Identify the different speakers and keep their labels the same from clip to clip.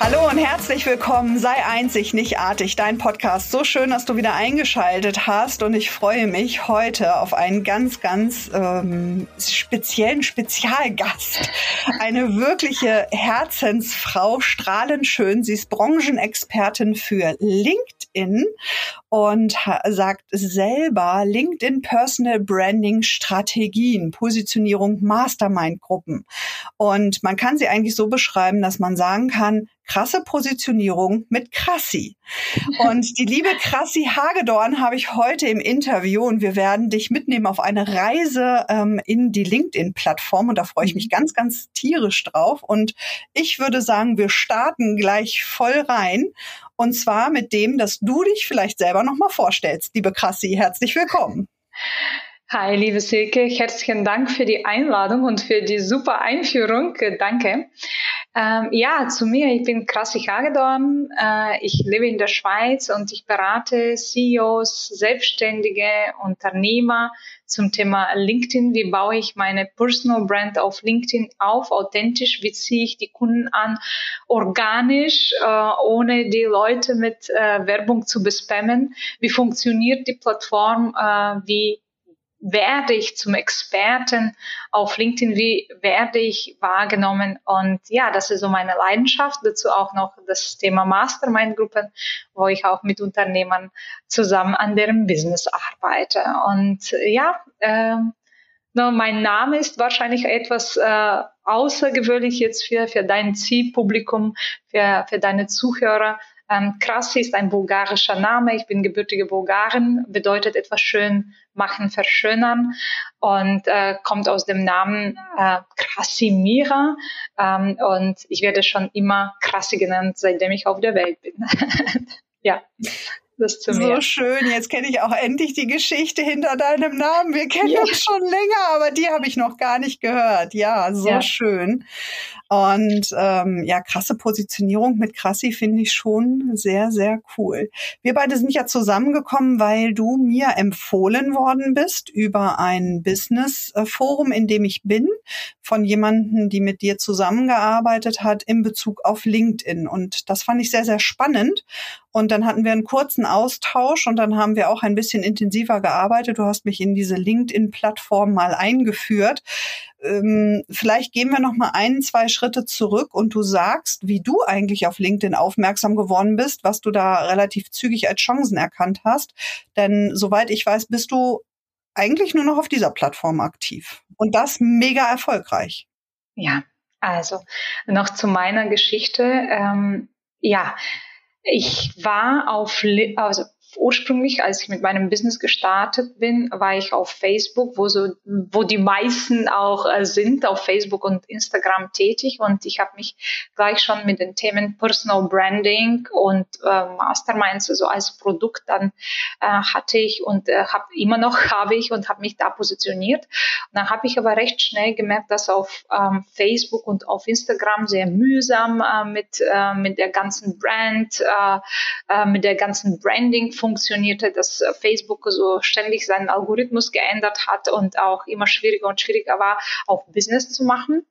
Speaker 1: Hallo und herzlich willkommen. Sei einzig, nicht artig, dein Podcast. So schön, dass du wieder eingeschaltet hast und ich freue mich heute auf einen ganz, ganz ähm, speziellen Spezialgast. Eine wirkliche Herzensfrau, strahlend schön. Sie ist Branchenexpertin für LinkedIn und sagt selber LinkedIn Personal Branding Strategien, Positionierung Mastermind Gruppen. Und man kann sie eigentlich so beschreiben, dass man sagen kann, krasse Positionierung mit Krassi. Und die liebe Krassi Hagedorn habe ich heute im Interview und wir werden dich mitnehmen auf eine Reise ähm, in die LinkedIn-Plattform und da freue ich mich ganz, ganz tierisch drauf. Und ich würde sagen, wir starten gleich voll rein und zwar mit dem, dass du dich vielleicht selber nochmal vorstellst. Liebe Krassi, herzlich willkommen.
Speaker 2: Hi, liebe Silke, herzlichen Dank für die Einladung und für die super Einführung. Danke. Ähm, ja, zu mir, ich bin Krassi Hagedorn. Äh, ich lebe in der Schweiz und ich berate CEOs, Selbstständige, Unternehmer zum Thema LinkedIn. Wie baue ich meine Personal Brand auf LinkedIn auf, authentisch? Wie ziehe ich die Kunden an, organisch, äh, ohne die Leute mit äh, Werbung zu bespammen? Wie funktioniert die Plattform? Äh, wie werde ich zum Experten auf LinkedIn, wie werde ich wahrgenommen? Und ja, das ist so meine Leidenschaft, dazu auch noch das Thema Mastermind-Gruppen, wo ich auch mit Unternehmern zusammen an deren Business arbeite. Und ja, äh, mein Name ist wahrscheinlich etwas äh, außergewöhnlich jetzt für, für dein Zielpublikum, für, für deine Zuhörer, ähm, Krasi ist ein bulgarischer Name. Ich bin gebürtige Bulgarin, bedeutet etwas schön machen, verschönern und äh, kommt aus dem Namen äh, Krasimira. Ähm, und ich werde schon immer Krasi genannt, seitdem ich auf der Welt bin. ja.
Speaker 1: Das zu mir. So schön. Jetzt kenne ich auch endlich die Geschichte hinter deinem Namen. Wir kennen ja. uns schon länger, aber die habe ich noch gar nicht gehört. Ja, so ja. schön. Und ähm, ja, krasse Positionierung mit Krassi finde ich schon sehr, sehr cool. Wir beide sind ja zusammengekommen, weil du mir empfohlen worden bist über ein Business-Forum, in dem ich bin, von jemandem, die mit dir zusammengearbeitet hat in Bezug auf LinkedIn. Und das fand ich sehr, sehr spannend. Und dann hatten wir einen kurzen Austausch und dann haben wir auch ein bisschen intensiver gearbeitet. Du hast mich in diese LinkedIn-Plattform mal eingeführt. Ähm, vielleicht gehen wir noch mal ein, zwei Schritte zurück und du sagst, wie du eigentlich auf LinkedIn aufmerksam geworden bist, was du da relativ zügig als Chancen erkannt hast. Denn soweit ich weiß, bist du eigentlich nur noch auf dieser Plattform aktiv und das mega erfolgreich.
Speaker 2: Ja, also noch zu meiner Geschichte. Ähm, ja, ich war auf, also ursprünglich, als ich mit meinem Business gestartet bin, war ich auf Facebook, wo so, wo die meisten auch äh, sind, auf Facebook und Instagram tätig und ich habe mich gleich schon mit den Themen Personal Branding und äh, Masterminds, also als Produkt dann äh, hatte ich und äh, habe immer noch habe ich und habe mich da positioniert. Und dann habe ich aber recht schnell gemerkt, dass auf ähm, Facebook und auf Instagram sehr mühsam äh, mit äh, mit der ganzen Brand, äh, äh, mit der ganzen Branding funktionierte, dass äh, Facebook so ständig seinen Algorithmus geändert hat und auch immer schwieriger und schwieriger war, auch Business zu machen.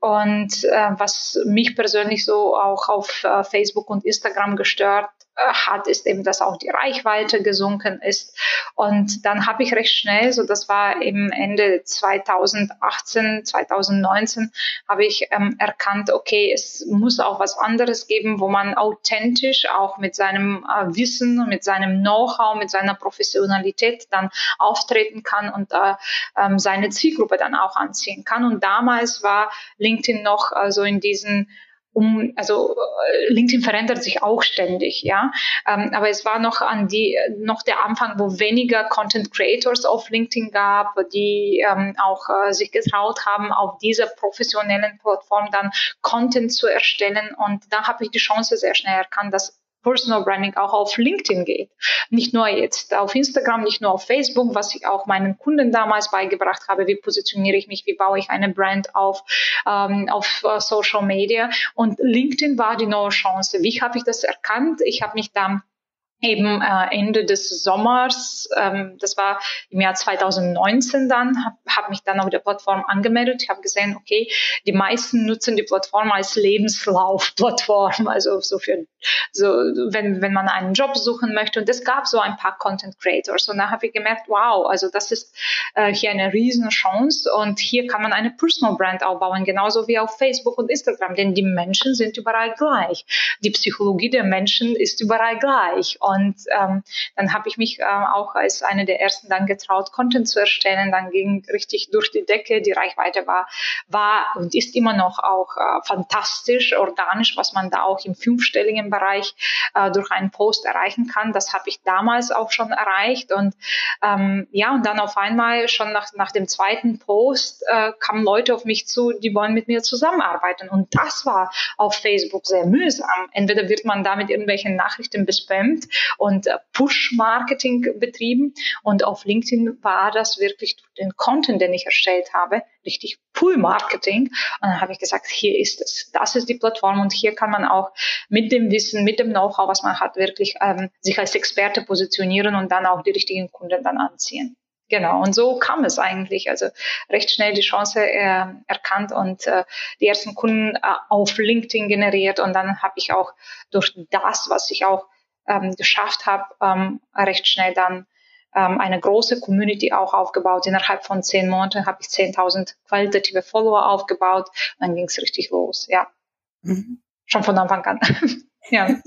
Speaker 2: Und äh, was mich persönlich so auch auf äh, Facebook und Instagram gestört hat, ist eben, dass auch die Reichweite gesunken ist. Und dann habe ich recht schnell, so das war im Ende 2018, 2019, habe ich ähm, erkannt, okay, es muss auch was anderes geben, wo man authentisch auch mit seinem äh, Wissen, mit seinem Know-how, mit seiner Professionalität dann auftreten kann und äh, ähm, seine Zielgruppe dann auch anziehen kann. Und damals war LinkedIn noch äh, so in diesen um, also äh, LinkedIn verändert sich auch ständig, ja. Ähm, aber es war noch an die, noch der Anfang, wo weniger Content Creators auf LinkedIn gab, die ähm, auch äh, sich getraut haben, auf dieser professionellen Plattform dann Content zu erstellen. Und da habe ich die Chance sehr schnell erkannt, dass Personal Branding auch auf LinkedIn geht. Nicht nur jetzt auf Instagram, nicht nur auf Facebook, was ich auch meinen Kunden damals beigebracht habe, wie positioniere ich mich, wie baue ich eine Brand auf, ähm, auf uh, Social Media. Und LinkedIn war die neue Chance. Wie habe ich das erkannt? Ich habe mich dann eben äh, Ende des Sommers, ähm, das war im Jahr 2019 dann, habe hab mich dann auf der Plattform angemeldet. Ich habe gesehen, okay, die meisten nutzen die Plattform als Lebenslaufplattform, also so für so wenn wenn man einen Job suchen möchte. Und es gab so ein paar Content Creators und da habe ich gemerkt, wow, also das ist äh, hier eine riesen Chance und hier kann man eine Personal Brand aufbauen, genauso wie auf Facebook und Instagram, denn die Menschen sind überall gleich. Die Psychologie der Menschen ist überall gleich. Und und ähm, dann habe ich mich äh, auch als eine der ersten dann getraut, Content zu erstellen. Dann ging richtig durch die Decke. Die Reichweite war, war und ist immer noch auch äh, fantastisch, organisch, was man da auch im fünfstelligen Bereich äh, durch einen Post erreichen kann. Das habe ich damals auch schon erreicht. Und ähm, ja, und dann auf einmal schon nach, nach dem zweiten Post äh, kamen Leute auf mich zu, die wollen mit mir zusammenarbeiten. Und das war auf Facebook sehr mühsam. Entweder wird man da mit irgendwelchen Nachrichten bespammt und äh, Push-Marketing betrieben. Und auf LinkedIn war das wirklich den Content, den ich erstellt habe, richtig Pull-Marketing. Und dann habe ich gesagt, hier ist es. Das ist die Plattform und hier kann man auch mit dem Wissen, mit dem Know-how, was man hat, wirklich ähm, sich als Experte positionieren und dann auch die richtigen Kunden dann anziehen. Genau, und so kam es eigentlich. Also recht schnell die Chance äh, erkannt und äh, die ersten Kunden äh, auf LinkedIn generiert. Und dann habe ich auch durch das, was ich auch ähm, geschafft habe, ähm, recht schnell dann ähm, eine große Community auch aufgebaut. Innerhalb von zehn Monaten habe ich 10.000 qualitative Follower aufgebaut. Und dann ging es richtig los, ja. Mhm. Schon von Anfang an. ja.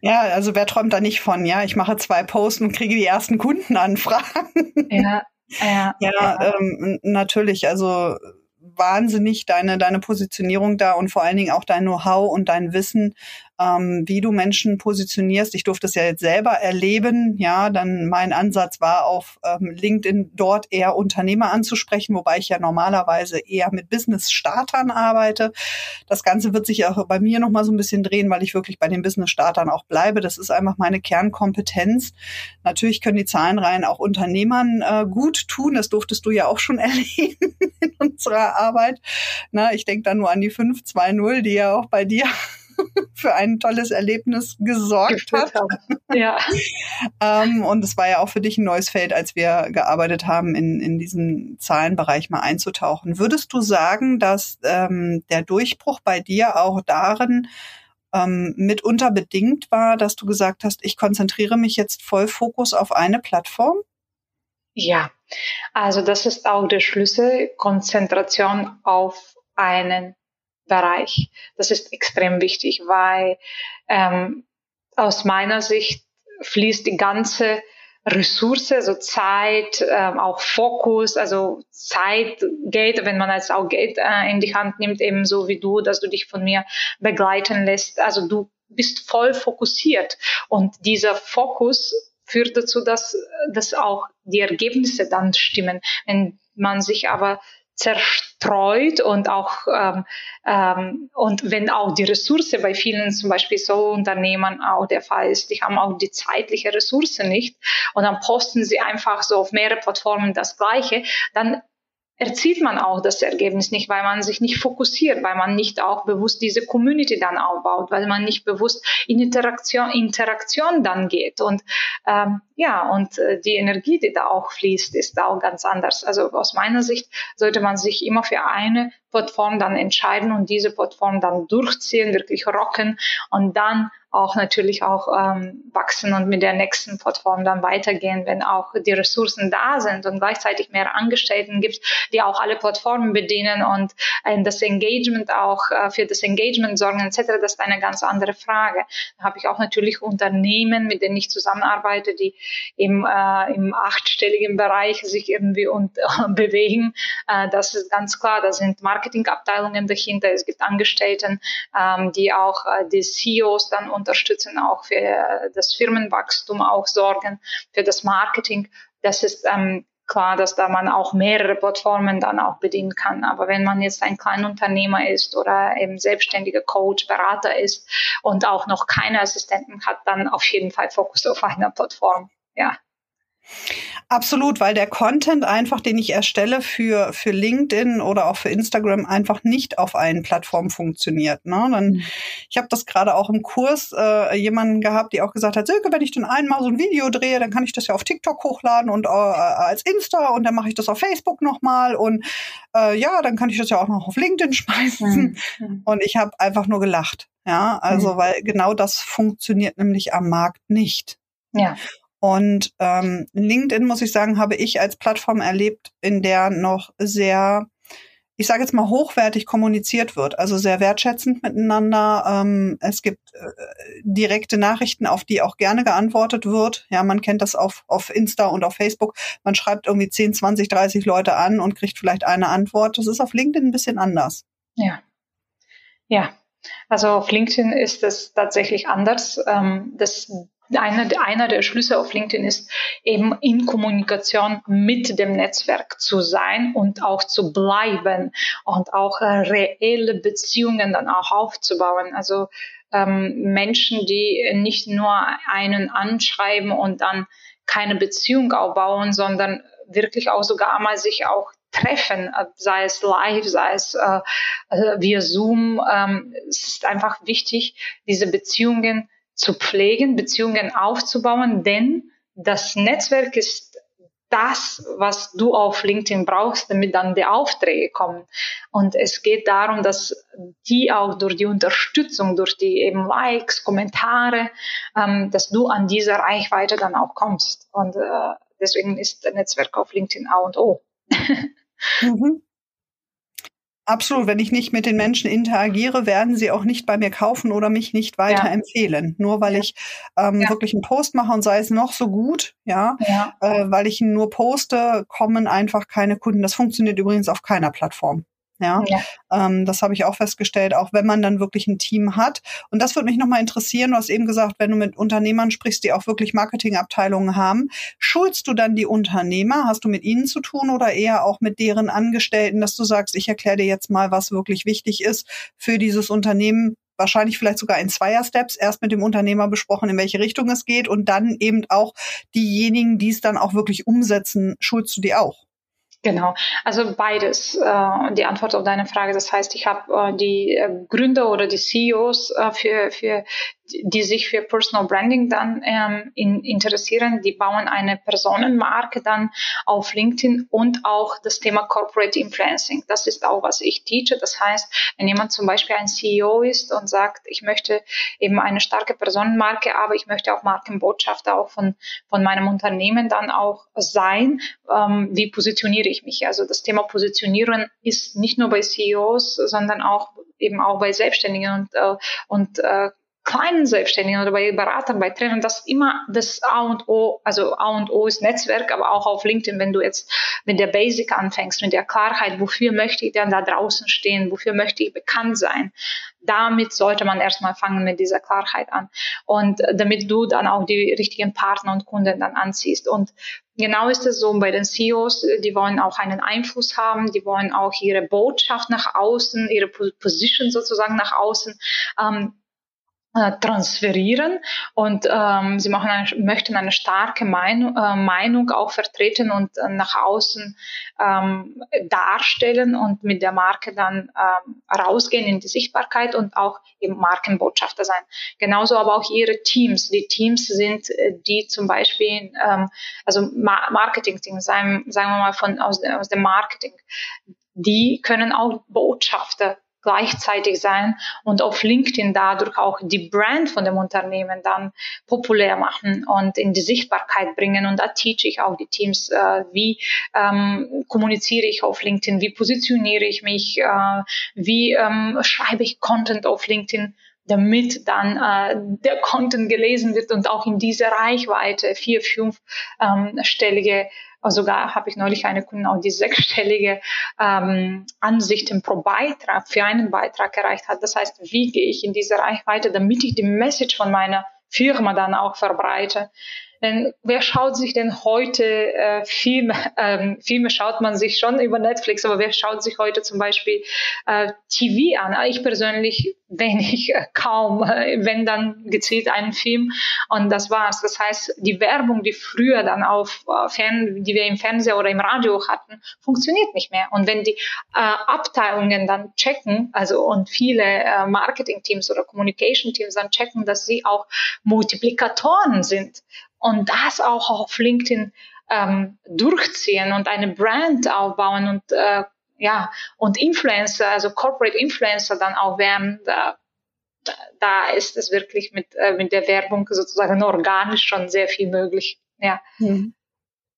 Speaker 1: Ja, also wer träumt da nicht von, ja, ich mache zwei Posts und kriege die ersten Kundenanfragen. Ja, ja, ja, ja. Ähm, natürlich, also wahnsinnig deine, deine Positionierung da und vor allen Dingen auch dein Know-how und dein Wissen, ähm, wie du Menschen positionierst. Ich durfte es ja jetzt selber erleben. Ja, dann mein Ansatz war auf ähm, LinkedIn dort eher Unternehmer anzusprechen, wobei ich ja normalerweise eher mit Business-Startern arbeite. Das Ganze wird sich auch bei mir nochmal so ein bisschen drehen, weil ich wirklich bei den Business-Startern auch bleibe. Das ist einfach meine Kernkompetenz. Natürlich können die Zahlenreihen auch Unternehmern äh, gut tun. Das durftest du ja auch schon erleben in unserer Arbeit. Na, ich denke da nur an die 520, die ja auch bei dir für ein tolles Erlebnis gesorgt hat. Ja. ähm, und es war ja auch für dich ein neues Feld, als wir gearbeitet haben, in, in diesen Zahlenbereich mal einzutauchen. Würdest du sagen, dass ähm, der Durchbruch bei dir auch darin ähm, mitunter bedingt war, dass du gesagt hast, ich konzentriere mich jetzt voll Fokus auf eine Plattform?
Speaker 2: Ja, also das ist auch der Schlüssel, Konzentration auf einen Bereich. Das ist extrem wichtig, weil ähm, aus meiner Sicht fließt die ganze Ressource, also Zeit, ähm, auch Fokus, also Zeit, Geld, wenn man jetzt auch Geld äh, in die Hand nimmt, ebenso wie du, dass du dich von mir begleiten lässt. Also du bist voll fokussiert und dieser Fokus führt dazu, dass, dass auch die Ergebnisse dann stimmen. Wenn man sich aber zerstreut und auch ähm, ähm, und wenn auch die Ressource bei vielen zum Beispiel so Unternehmen auch der Fall ist, die haben auch die zeitliche Ressource nicht und dann posten sie einfach so auf mehrere Plattformen das Gleiche, dann erzielt man auch das Ergebnis nicht, weil man sich nicht fokussiert, weil man nicht auch bewusst diese Community dann aufbaut, weil man nicht bewusst in Interaktion, Interaktion dann geht. Und ähm, ja, und äh, die Energie, die da auch fließt, ist auch ganz anders. Also aus meiner Sicht sollte man sich immer für eine Plattform dann entscheiden und diese Plattform dann durchziehen, wirklich rocken und dann auch natürlich auch ähm, wachsen und mit der nächsten Plattform dann weitergehen, wenn auch die Ressourcen da sind und gleichzeitig mehr Angestellten gibt, die auch alle Plattformen bedienen und äh, das Engagement auch äh, für das Engagement sorgen etc. Das ist eine ganz andere Frage. Da habe ich auch natürlich Unternehmen, mit denen ich zusammenarbeite, die im, äh, im achtstelligen Bereich sich irgendwie und, bewegen. Äh, das ist ganz klar. Da sind Marketingabteilungen dahinter. Es gibt Angestellten, ähm, die auch äh, die CEOs dann unterstützen, auch für das Firmenwachstum auch sorgen, für das Marketing. Das ist ähm, klar, dass da man auch mehrere Plattformen dann auch bedienen kann. Aber wenn man jetzt ein Kleinunternehmer ist oder eben selbstständiger Coach, Berater ist und auch noch keine Assistenten hat, dann auf jeden Fall Fokus auf einer Plattform. Ja.
Speaker 1: Absolut, weil der Content einfach, den ich erstelle für, für LinkedIn oder auch für Instagram, einfach nicht auf allen Plattformen funktioniert. Ne? Dann, mhm. Ich habe das gerade auch im Kurs äh, jemanden gehabt, die auch gesagt hat, Silke, wenn ich dann einmal so ein Video drehe, dann kann ich das ja auf TikTok hochladen und äh, als Insta und dann mache ich das auf Facebook nochmal und äh, ja, dann kann ich das ja auch noch auf LinkedIn schmeißen. Mhm. Und ich habe einfach nur gelacht. Ja, also mhm. weil genau das funktioniert nämlich am Markt nicht.
Speaker 2: Ja.
Speaker 1: Und ähm, LinkedIn, muss ich sagen, habe ich als Plattform erlebt, in der noch sehr, ich sage jetzt mal, hochwertig kommuniziert wird, also sehr wertschätzend miteinander. Ähm, es gibt äh, direkte Nachrichten, auf die auch gerne geantwortet wird. Ja, man kennt das auf, auf Insta und auf Facebook. Man schreibt irgendwie 10, 20, 30 Leute an und kriegt vielleicht eine Antwort. Das ist auf LinkedIn ein bisschen anders.
Speaker 2: Ja. Ja, also auf LinkedIn ist es tatsächlich anders. Ähm, das einer, einer der Schlüsse auf LinkedIn ist eben in Kommunikation mit dem Netzwerk zu sein und auch zu bleiben und auch äh, reelle Beziehungen dann auch aufzubauen. Also ähm, Menschen, die nicht nur einen anschreiben und dann keine Beziehung aufbauen, sondern wirklich auch sogar mal sich auch treffen, sei es live, sei es äh, äh, via Zoom. Ähm, es ist einfach wichtig, diese Beziehungen zu pflegen, Beziehungen aufzubauen, denn das Netzwerk ist das, was du auf LinkedIn brauchst, damit dann die Aufträge kommen. Und es geht darum, dass die auch durch die Unterstützung, durch die eben Likes, Kommentare, ähm, dass du an dieser Reichweite dann auch kommst. Und äh, deswegen ist Netzwerk auf LinkedIn A und O. mhm.
Speaker 1: Absolut. Wenn ich nicht mit den Menschen interagiere, werden sie auch nicht bei mir kaufen oder mich nicht weiterempfehlen. Ja. Nur weil ja. ich ähm, ja. wirklich einen Post mache und sei es noch so gut, ja, äh, weil ich ihn nur poste, kommen einfach keine Kunden. Das funktioniert übrigens auf keiner Plattform. Ja, ja. Ähm, das habe ich auch festgestellt, auch wenn man dann wirklich ein Team hat. Und das würde mich nochmal interessieren. Du hast eben gesagt, wenn du mit Unternehmern sprichst, die auch wirklich Marketingabteilungen haben, schulst du dann die Unternehmer? Hast du mit ihnen zu tun oder eher auch mit deren Angestellten, dass du sagst, ich erkläre dir jetzt mal, was wirklich wichtig ist für dieses Unternehmen? Wahrscheinlich vielleicht sogar in Zweier-Steps erst mit dem Unternehmer besprochen, in welche Richtung es geht und dann eben auch diejenigen, die es dann auch wirklich umsetzen, schulst du die auch?
Speaker 2: Genau, also beides. Äh, die Antwort auf deine Frage. Das heißt, ich habe äh, die äh, Gründer oder die CEOs äh, für, für die sich für Personal Branding dann ähm, in, interessieren, die bauen eine Personenmarke dann auf LinkedIn und auch das Thema Corporate Influencing. Das ist auch, was ich teache. Das heißt, wenn jemand zum Beispiel ein CEO ist und sagt, ich möchte eben eine starke Personenmarke, aber ich möchte auch Markenbotschafter auch von, von meinem Unternehmen dann auch sein, ähm, wie positioniere ich mich? Also das Thema Positionieren ist nicht nur bei CEOs, sondern auch eben auch bei Selbstständigen und, äh, und äh, kleinen Selbstständigen oder bei Beratern, bei Trainern, das ist immer das A und O, also A und O ist Netzwerk, aber auch auf LinkedIn, wenn du jetzt mit der Basic anfängst, mit der Klarheit, wofür möchte ich denn da draußen stehen, wofür möchte ich bekannt sein, damit sollte man erstmal fangen mit dieser Klarheit an. Und damit du dann auch die richtigen Partner und Kunden dann anziehst. Und Genau ist es so bei den CEOs, die wollen auch einen Einfluss haben, die wollen auch ihre Botschaft nach außen, ihre Position sozusagen nach außen ähm, äh, transferieren und ähm, sie machen eine, möchten eine starke Meinung, äh, Meinung auch vertreten und äh, nach außen ähm, darstellen und mit der Marke dann ähm, rausgehen in die Sichtbarkeit und auch eben Markenbotschafter sein. Genauso aber auch ihre Teams. Die Teams sind äh, die zum Beispiel, ähm, also Ma Marketing-Teams, sagen, sagen wir mal von aus, aus dem Marketing, die können auch Botschafter gleichzeitig sein und auf LinkedIn dadurch auch die Brand von dem Unternehmen dann populär machen und in die Sichtbarkeit bringen. Und da teach ich auch die Teams, äh, wie ähm, kommuniziere ich auf LinkedIn, wie positioniere ich mich, äh, wie ähm, schreibe ich Content auf LinkedIn damit dann äh, der Content gelesen wird und auch in dieser Reichweite vier, fünf ähm, sogar habe ich neulich eine Kundin auch die sechsstellige ähm, Ansichten pro Beitrag für einen Beitrag erreicht hat. Das heißt, wie gehe ich in diese Reichweite, damit ich die Message von meiner Firma dann auch verbreite. Denn wer schaut sich denn heute äh, Filme? Ähm, Filme schaut man sich schon über Netflix, aber wer schaut sich heute zum Beispiel äh, TV an? Ich persönlich wenig, äh, kaum, äh, wenn dann gezielt einen Film und das war's. Das heißt, die Werbung, die früher dann auf äh, Fern, die wir im Fernseher oder im Radio hatten, funktioniert nicht mehr. Und wenn die äh, Abteilungen dann checken, also und viele äh, Marketing-Teams oder Communication-Teams dann checken, dass sie auch Multiplikatoren sind und das auch auf LinkedIn ähm, durchziehen und eine Brand aufbauen und äh, ja und Influencer, also Corporate Influencer dann auch werden, da, da ist es wirklich mit äh, mit der Werbung sozusagen organisch schon sehr viel möglich. Ja. Mhm.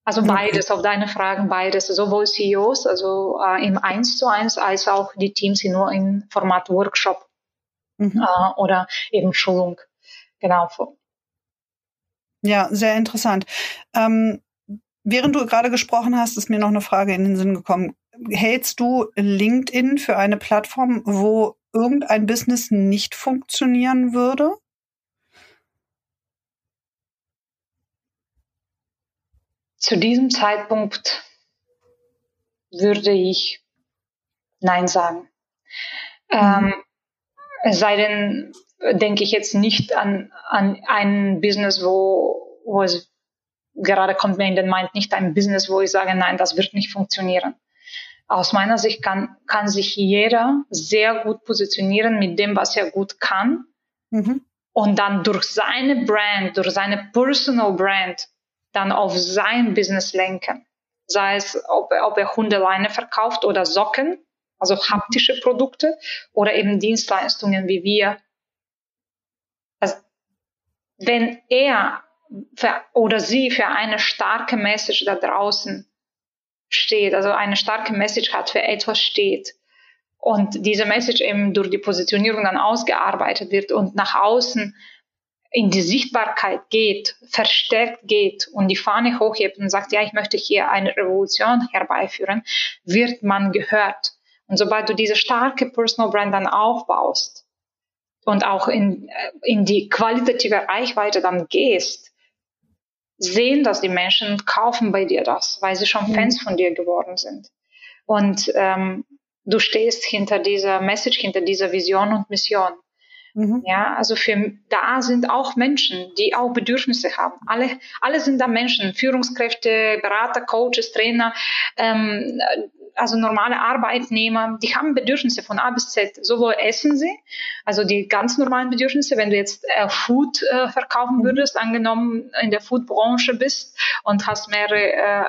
Speaker 2: Also beides, auf deine Fragen beides, sowohl CEOs, also äh, im Eins zu eins, als auch die Teams nur im Format Workshop mhm. äh, oder eben Schulung. Genau.
Speaker 1: Ja, sehr interessant. Ähm, während du gerade gesprochen hast, ist mir noch eine Frage in den Sinn gekommen. Hältst du LinkedIn für eine Plattform, wo irgendein Business nicht funktionieren würde?
Speaker 2: Zu diesem Zeitpunkt würde ich Nein sagen. Ähm, mhm. es sei denn, denke ich jetzt nicht an, an ein Business, wo, wo es gerade kommt mir in den Mind nicht ein Business, wo ich sage, nein, das wird nicht funktionieren. Aus meiner Sicht kann, kann sich jeder sehr gut positionieren mit dem, was er gut kann. Mhm. Und dann durch seine Brand, durch seine Personal Brand, dann auf sein Business lenken. Sei es, ob, ob er Hundeleine verkauft oder Socken, also haptische Produkte oder eben Dienstleistungen wie wir wenn er für, oder sie für eine starke Message da draußen steht, also eine starke Message hat, für etwas steht und diese Message eben durch die Positionierung dann ausgearbeitet wird und nach außen in die Sichtbarkeit geht, verstärkt geht und die Fahne hochhebt und sagt, ja, ich möchte hier eine Revolution herbeiführen, wird man gehört. Und sobald du diese starke Personal Brand dann aufbaust, und auch in, äh, in die qualitative Reichweite dann gehst, sehen dass die Menschen, kaufen bei dir das, weil sie schon mhm. Fans von dir geworden sind. Und ähm, du stehst hinter dieser Message, hinter dieser Vision und Mission. Mhm. Ja, also für da sind auch Menschen, die auch Bedürfnisse haben. Alle, alle sind da Menschen, Führungskräfte, Berater, Coaches, Trainer, ähm, also normale Arbeitnehmer, die haben Bedürfnisse von A bis Z. Sowohl essen sie, also die ganz normalen Bedürfnisse, wenn du jetzt äh, Food äh, verkaufen mhm. würdest, angenommen in der Foodbranche bist und hast mehrere äh,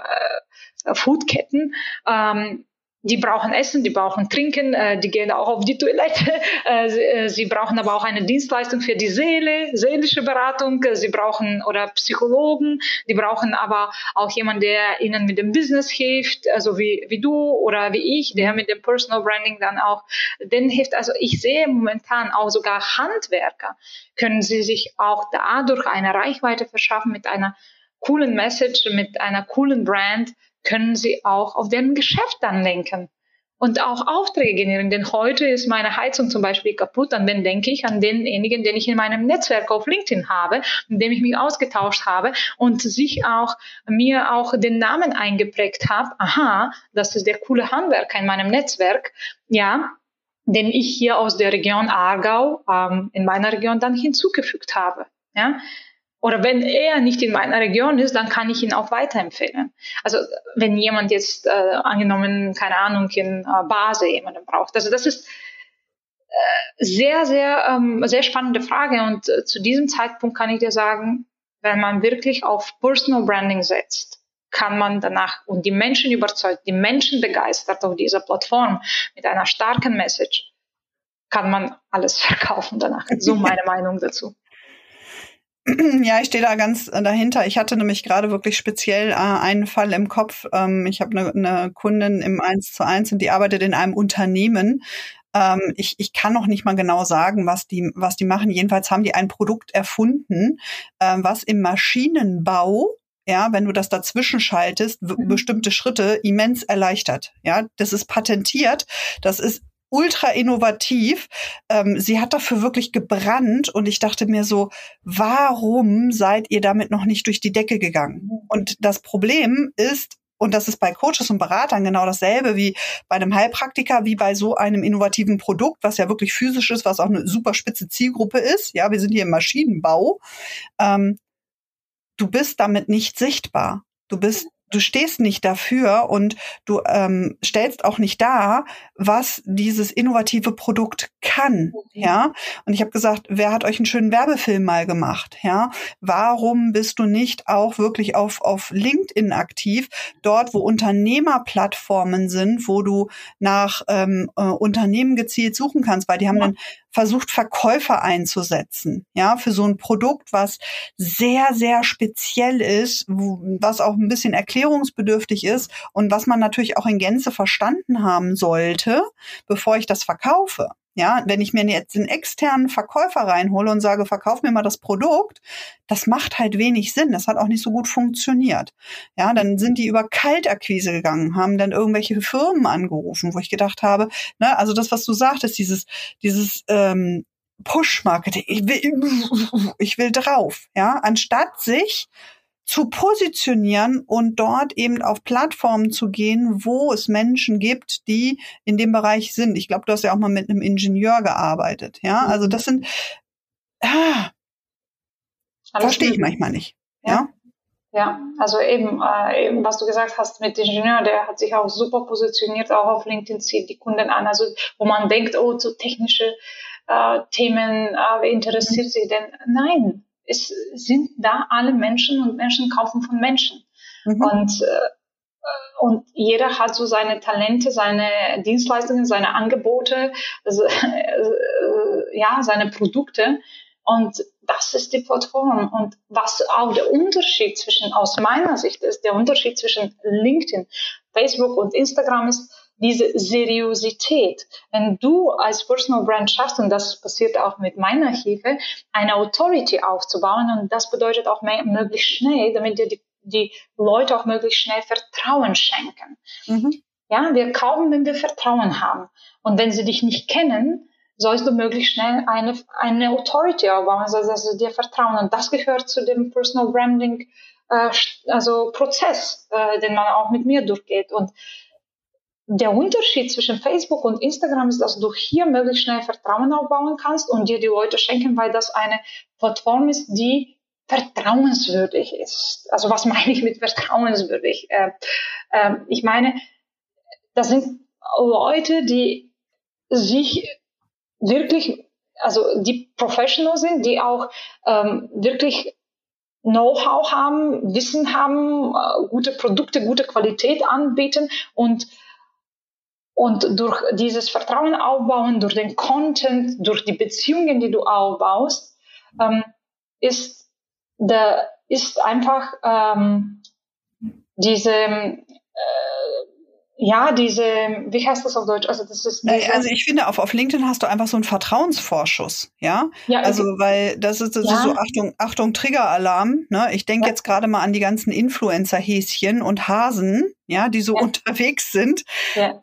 Speaker 2: äh Foodketten, ähm, die brauchen Essen, die brauchen Trinken, äh, die gehen auch auf die Toilette. Äh, sie, äh, sie, brauchen aber auch eine Dienstleistung für die Seele, seelische Beratung. Sie brauchen oder Psychologen. Die brauchen aber auch jemanden, der ihnen mit dem Business hilft, also wie, wie du oder wie ich, der mit dem Personal Branding dann auch den hilft. Also ich sehe momentan auch sogar Handwerker können sie sich auch dadurch eine Reichweite verschaffen mit einer coolen Message, mit einer coolen Brand, können sie auch auf deren Geschäft dann lenken und auch Aufträge generieren. Denn heute ist meine Heizung zum Beispiel kaputt. An den denke ich, an denjenigen, den ich in meinem Netzwerk auf LinkedIn habe, in dem ich mich ausgetauscht habe und sich auch mir auch den Namen eingeprägt habe. Aha, das ist der coole Handwerker in meinem Netzwerk. Ja, den ich hier aus der Region Aargau ähm, in meiner Region dann hinzugefügt habe. Ja, oder wenn er nicht in meiner Region ist, dann kann ich ihn auch weiterempfehlen. Also wenn jemand jetzt äh, angenommen, keine Ahnung, in äh, Base jemanden braucht. Also das ist äh, sehr, sehr, ähm, sehr spannende Frage. Und äh, zu diesem Zeitpunkt kann ich dir sagen, wenn man wirklich auf Personal Branding setzt, kann man danach und die Menschen überzeugt, die Menschen begeistert auf dieser Plattform mit einer starken Message, kann man alles verkaufen danach. So meine Meinung dazu.
Speaker 1: Ja, ich stehe da ganz äh, dahinter. Ich hatte nämlich gerade wirklich speziell äh, einen Fall im Kopf. Ähm, ich habe eine, eine Kundin im 1 zu 1 und die arbeitet in einem Unternehmen. Ähm, ich, ich kann noch nicht mal genau sagen, was die, was die machen. Jedenfalls haben die ein Produkt erfunden, äh, was im Maschinenbau ja, wenn du das dazwischen schaltest, mhm. bestimmte Schritte immens erleichtert. Ja, das ist patentiert. Das ist ultra innovativ. Ähm, sie hat dafür wirklich gebrannt und ich dachte mir so, warum seid ihr damit noch nicht durch die Decke gegangen? Und das Problem ist, und das ist bei Coaches und Beratern genau dasselbe wie bei einem Heilpraktiker, wie bei so einem innovativen Produkt, was ja wirklich physisch ist, was auch eine super spitze Zielgruppe ist. Ja, wir sind hier im Maschinenbau. Ähm, du bist damit nicht sichtbar. Du bist du stehst nicht dafür und du ähm, stellst auch nicht dar, was dieses innovative Produkt kann, mhm. ja. Und ich habe gesagt, wer hat euch einen schönen Werbefilm mal gemacht, ja? Warum bist du nicht auch wirklich auf auf LinkedIn aktiv, dort wo Unternehmerplattformen sind, wo du nach ähm, äh, Unternehmen gezielt suchen kannst, weil die haben ja. dann versucht, Verkäufer einzusetzen, ja, für so ein Produkt, was sehr, sehr speziell ist, was auch ein bisschen erklärungsbedürftig ist und was man natürlich auch in Gänze verstanden haben sollte, bevor ich das verkaufe. Ja, wenn ich mir jetzt einen externen Verkäufer reinhole und sage, verkauf mir mal das Produkt, das macht halt wenig Sinn. Das hat auch nicht so gut funktioniert. Ja, dann sind die über Kaltakquise gegangen, haben dann irgendwelche Firmen angerufen, wo ich gedacht habe, ne, also das, was du sagtest, dieses, dieses ähm, Push-Marketing, ich will, ich will drauf, ja, anstatt sich zu positionieren und dort eben auf Plattformen zu gehen, wo es Menschen gibt, die in dem Bereich sind. Ich glaube, du hast ja auch mal mit einem Ingenieur gearbeitet. Ja, also das sind, ah, verstehe ich manchmal nicht. Ja. ja?
Speaker 2: Ja, also eben, äh, eben, was du gesagt hast mit Ingenieur, der hat sich auch super positioniert, auch auf LinkedIn zieht die Kunden an, also wo man denkt, oh, so technische äh, Themen, äh, interessiert mhm. sich denn? Nein, es sind da alle Menschen und Menschen kaufen von Menschen. Mhm. Und, äh, und jeder hat so seine Talente, seine Dienstleistungen, seine Angebote, also, äh, ja, seine Produkte. Und das ist die Plattform. Und was auch der Unterschied zwischen, aus meiner Sicht ist, der Unterschied zwischen LinkedIn, Facebook und Instagram ist, diese Seriosität. Wenn du als Personal Brand schaffst, und das passiert auch mit meiner Hilfe, eine Authority aufzubauen, und das bedeutet auch mehr, möglichst schnell, damit dir die, die Leute auch möglichst schnell Vertrauen schenken. Mhm. Ja, wir kaufen, wenn wir Vertrauen haben. Und wenn sie dich nicht kennen, sollst du möglichst schnell eine, eine Authority aufbauen, also dass sie dir vertrauen. Und das gehört zu dem Personal Branding, äh, also Prozess, äh, den man auch mit mir durchgeht. Und der Unterschied zwischen Facebook und Instagram ist, dass du hier möglichst schnell Vertrauen aufbauen kannst und dir die Leute schenken, weil das eine Plattform ist, die vertrauenswürdig ist. Also was meine ich mit vertrauenswürdig? Äh, äh, ich meine, das sind Leute, die sich wirklich, also die professional sind, die auch ähm, wirklich Know-how haben, Wissen haben, äh, gute Produkte, gute Qualität anbieten und und durch dieses Vertrauen aufbauen, durch den Content, durch die Beziehungen, die du aufbaust, ähm, ist, der, ist einfach ähm, diese äh, ja, diese, wie heißt das auf Deutsch? Also das ist
Speaker 1: also ich finde, auf, auf LinkedIn hast du einfach so einen Vertrauensvorschuss, ja. ja also weil das ist, das ja. ist so Achtung, Achtung, Triggeralarm. Ne? Ich denke ja. jetzt gerade mal an die ganzen Influencer-Häschen und Hasen, ja, die so unterwegs sind.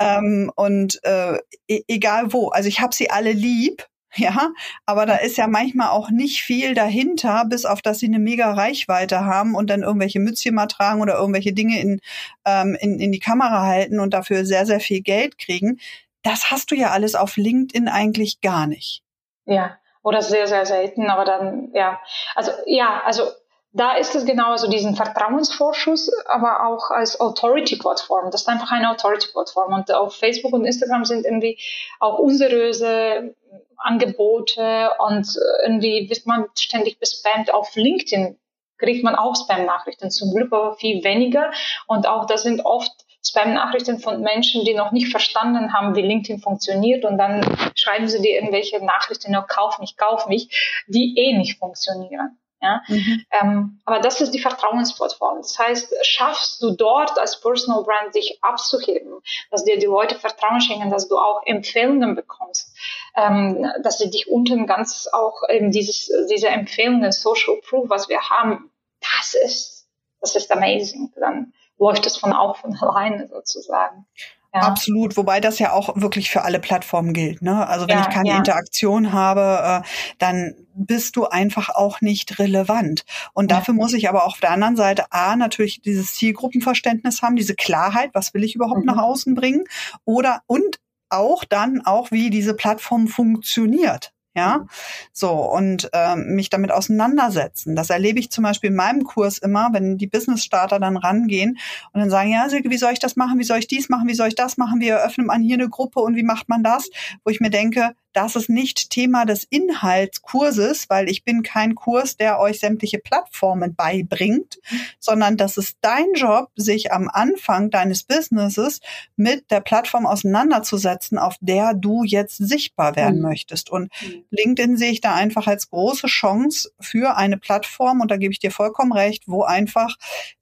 Speaker 1: Ähm, und äh, e egal wo. Also ich habe sie alle lieb, ja, aber da ist ja manchmal auch nicht viel dahinter, bis auf dass sie eine mega Reichweite haben und dann irgendwelche Mützchen mal tragen oder irgendwelche Dinge in, ähm, in, in die Kamera halten und dafür sehr, sehr viel Geld kriegen. Das hast du ja alles auf LinkedIn eigentlich gar nicht.
Speaker 2: Ja, oder sehr, sehr selten, aber dann, ja. Also, ja, also da ist es genau so diesen Vertrauensvorschuss, aber auch als Authority-Plattform. Das ist einfach eine Authority-Plattform. Und auf Facebook und Instagram sind irgendwie auch unseriöse Angebote und irgendwie wird man ständig bespammt. Auf LinkedIn kriegt man auch Spam-Nachrichten, zum Glück aber viel weniger. Und auch das sind oft Spam-Nachrichten von Menschen, die noch nicht verstanden haben, wie LinkedIn funktioniert und dann schreiben sie dir irgendwelche Nachrichten, no, kauf mich, kauf mich, die eh nicht funktionieren. Ja? Mhm. Ähm, aber das ist die Vertrauensplattform. Das heißt, schaffst du dort als Personal Brand dich abzuheben, dass dir die Leute Vertrauen schenken, dass du auch Empfehlungen bekommst, ähm, dass sie dich unten ganz auch eben dieses, diese Empfehlungen, Social Proof, was wir haben, das ist, das ist amazing. Dann läuft es von auch von alleine sozusagen.
Speaker 1: Ja. Absolut, wobei das ja auch wirklich für alle Plattformen gilt. Ne? Also wenn ja, ich keine ja. Interaktion habe, äh, dann bist du einfach auch nicht relevant. Und dafür muss ich aber auch auf der anderen Seite A natürlich dieses Zielgruppenverständnis haben, diese Klarheit, was will ich überhaupt mhm. nach außen bringen? Oder und auch dann auch, wie diese Plattform funktioniert. Ja, so und ähm, mich damit auseinandersetzen. Das erlebe ich zum Beispiel in meinem Kurs immer, wenn die Business Starter dann rangehen und dann sagen, ja, Silke, wie soll ich das machen? Wie soll ich dies machen? Wie soll ich das machen? Wie eröffnet man hier eine Gruppe und wie macht man das? Wo ich mir denke, das ist nicht Thema des Inhaltskurses, weil ich bin kein Kurs, der euch sämtliche Plattformen beibringt, sondern das ist dein Job, sich am Anfang deines Businesses mit der Plattform auseinanderzusetzen, auf der du jetzt sichtbar werden mhm. möchtest. Und mhm. LinkedIn sehe ich da einfach als große Chance für eine Plattform, und da gebe ich dir vollkommen recht, wo einfach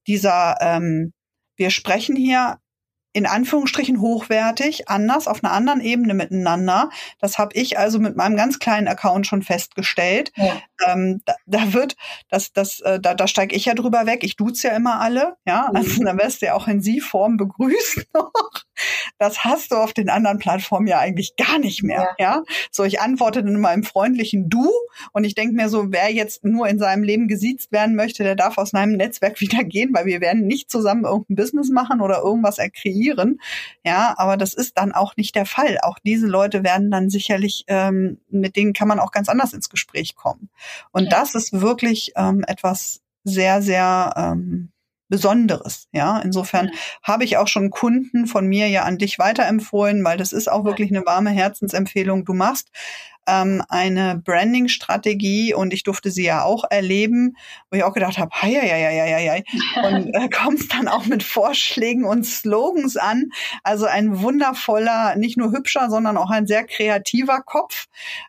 Speaker 1: dieser ähm, wir sprechen hier in Anführungsstrichen hochwertig, anders, auf einer anderen Ebene miteinander. Das habe ich also mit meinem ganz kleinen Account schon festgestellt. Ja. Ähm, da, da, wird, das, das, äh, da, da steige ich ja drüber weg. Ich duze ja immer alle, ja. Mhm. Also da wirst du ja auch in Sie-Form begrüßt noch. Das hast du auf den anderen Plattformen ja eigentlich gar nicht mehr, ja. ja? So, ich antworte dann immer im freundlichen Du und ich denke mir so, wer jetzt nur in seinem Leben gesiezt werden möchte, der darf aus meinem Netzwerk wieder gehen, weil wir werden nicht zusammen irgendein Business machen oder irgendwas erkreieren passieren. Ja, aber das ist dann auch nicht der Fall. Auch diese Leute werden dann sicherlich, ähm, mit denen kann man auch ganz anders ins Gespräch kommen. Und ja. das ist wirklich ähm, etwas sehr, sehr ähm, Besonderes. Ja, insofern ja. habe ich auch schon Kunden von mir ja an dich weiterempfohlen, weil das ist auch wirklich eine warme Herzensempfehlung. Du machst ähm, eine Branding-Strategie und ich durfte sie ja auch erleben, wo ich auch gedacht habe, hei, hei, hei, hei, hei. und äh, kommst dann auch mit Vorschlägen und Slogans an. Also ein wundervoller, nicht nur hübscher, sondern auch ein sehr kreativer Kopf.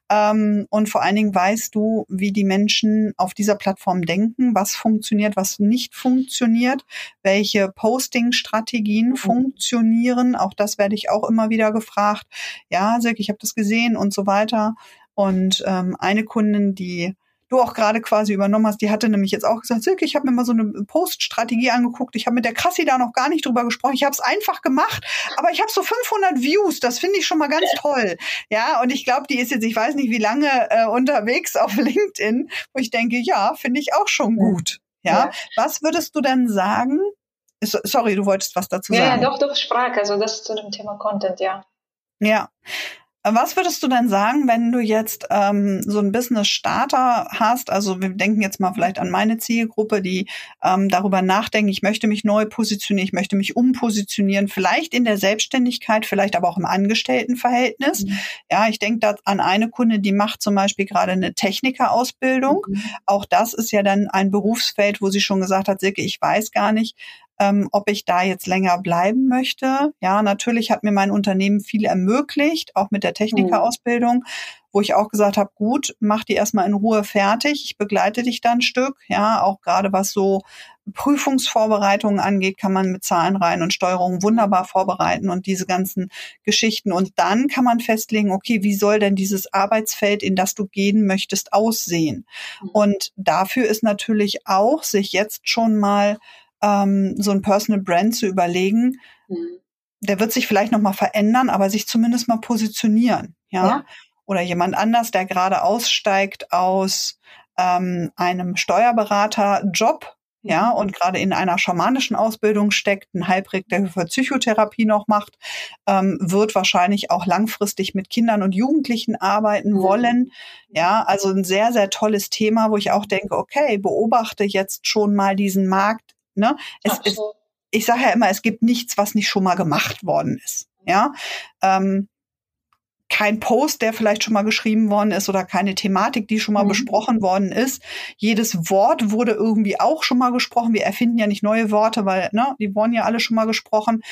Speaker 1: Ähm, und vor allen Dingen weißt du, wie die Menschen auf dieser Plattform denken, was funktioniert, was nicht funktioniert, welche Posting-Strategien mhm. funktionieren. Auch das werde ich auch immer wieder gefragt. Ja, Silke, ich habe das gesehen und so weiter. Und ähm, eine Kundin, die du auch gerade quasi übernommen hast, die hatte nämlich jetzt auch gesagt, Silke, ich habe mir mal so eine Post-Strategie angeguckt. Ich habe mit der Krassi da noch gar nicht drüber gesprochen. Ich habe es einfach gemacht, aber ich habe so 500 Views. Das finde ich schon mal ganz toll. Ja, und ich glaube, die ist jetzt, ich weiß nicht, wie lange äh, unterwegs auf LinkedIn, wo ich denke, ja, finde ich auch schon gut. Ja? ja, was würdest du denn sagen? Sorry, du wolltest was dazu sagen.
Speaker 2: Ja, doch, doch, Sprache. Also das zu dem Thema Content, ja.
Speaker 1: Ja. Was würdest du denn sagen, wenn du jetzt ähm, so ein Business-Starter hast? Also wir denken jetzt mal vielleicht an meine Zielgruppe, die ähm, darüber nachdenken, ich möchte mich neu positionieren, ich möchte mich umpositionieren, vielleicht in der Selbstständigkeit, vielleicht aber auch im Angestelltenverhältnis. Mhm. Ja, ich denke da an eine Kunde, die macht zum Beispiel gerade eine Technikerausbildung. Mhm. Auch das ist ja dann ein Berufsfeld, wo sie schon gesagt hat, Silke, ich weiß gar nicht, ähm, ob ich da jetzt länger bleiben möchte. Ja, natürlich hat mir mein Unternehmen viel ermöglicht, auch mit der Technikerausbildung, wo ich auch gesagt habe, gut, mach die erstmal in Ruhe fertig, ich begleite dich dann ein Stück. Ja, auch gerade was so Prüfungsvorbereitungen angeht, kann man mit Zahlenreihen und Steuerungen wunderbar vorbereiten und diese ganzen Geschichten. Und dann kann man festlegen, okay, wie soll denn dieses Arbeitsfeld, in das du gehen möchtest, aussehen? Mhm. Und dafür ist natürlich auch, sich jetzt schon mal ähm, so ein Personal Brand zu überlegen. Mhm. Der wird sich vielleicht noch mal verändern, aber sich zumindest mal positionieren, ja. ja. Oder jemand anders, der gerade aussteigt aus ähm, einem Steuerberaterjob, ja, mhm. und gerade in einer schamanischen Ausbildung steckt, ein Heilpräg, der für Psychotherapie noch macht, ähm, wird wahrscheinlich auch langfristig mit Kindern und Jugendlichen arbeiten mhm. wollen. Ja, also ein sehr, sehr tolles Thema, wo ich auch denke, okay, beobachte jetzt schon mal diesen Markt Ne? Es, es, ich sage ja immer, es gibt nichts, was nicht schon mal gemacht worden ist. Ja, ähm, kein Post, der vielleicht schon mal geschrieben worden ist oder keine Thematik, die schon mal mhm. besprochen worden ist. Jedes Wort wurde irgendwie auch schon mal gesprochen. Wir erfinden ja nicht neue Worte, weil ne, die wurden ja alle schon mal gesprochen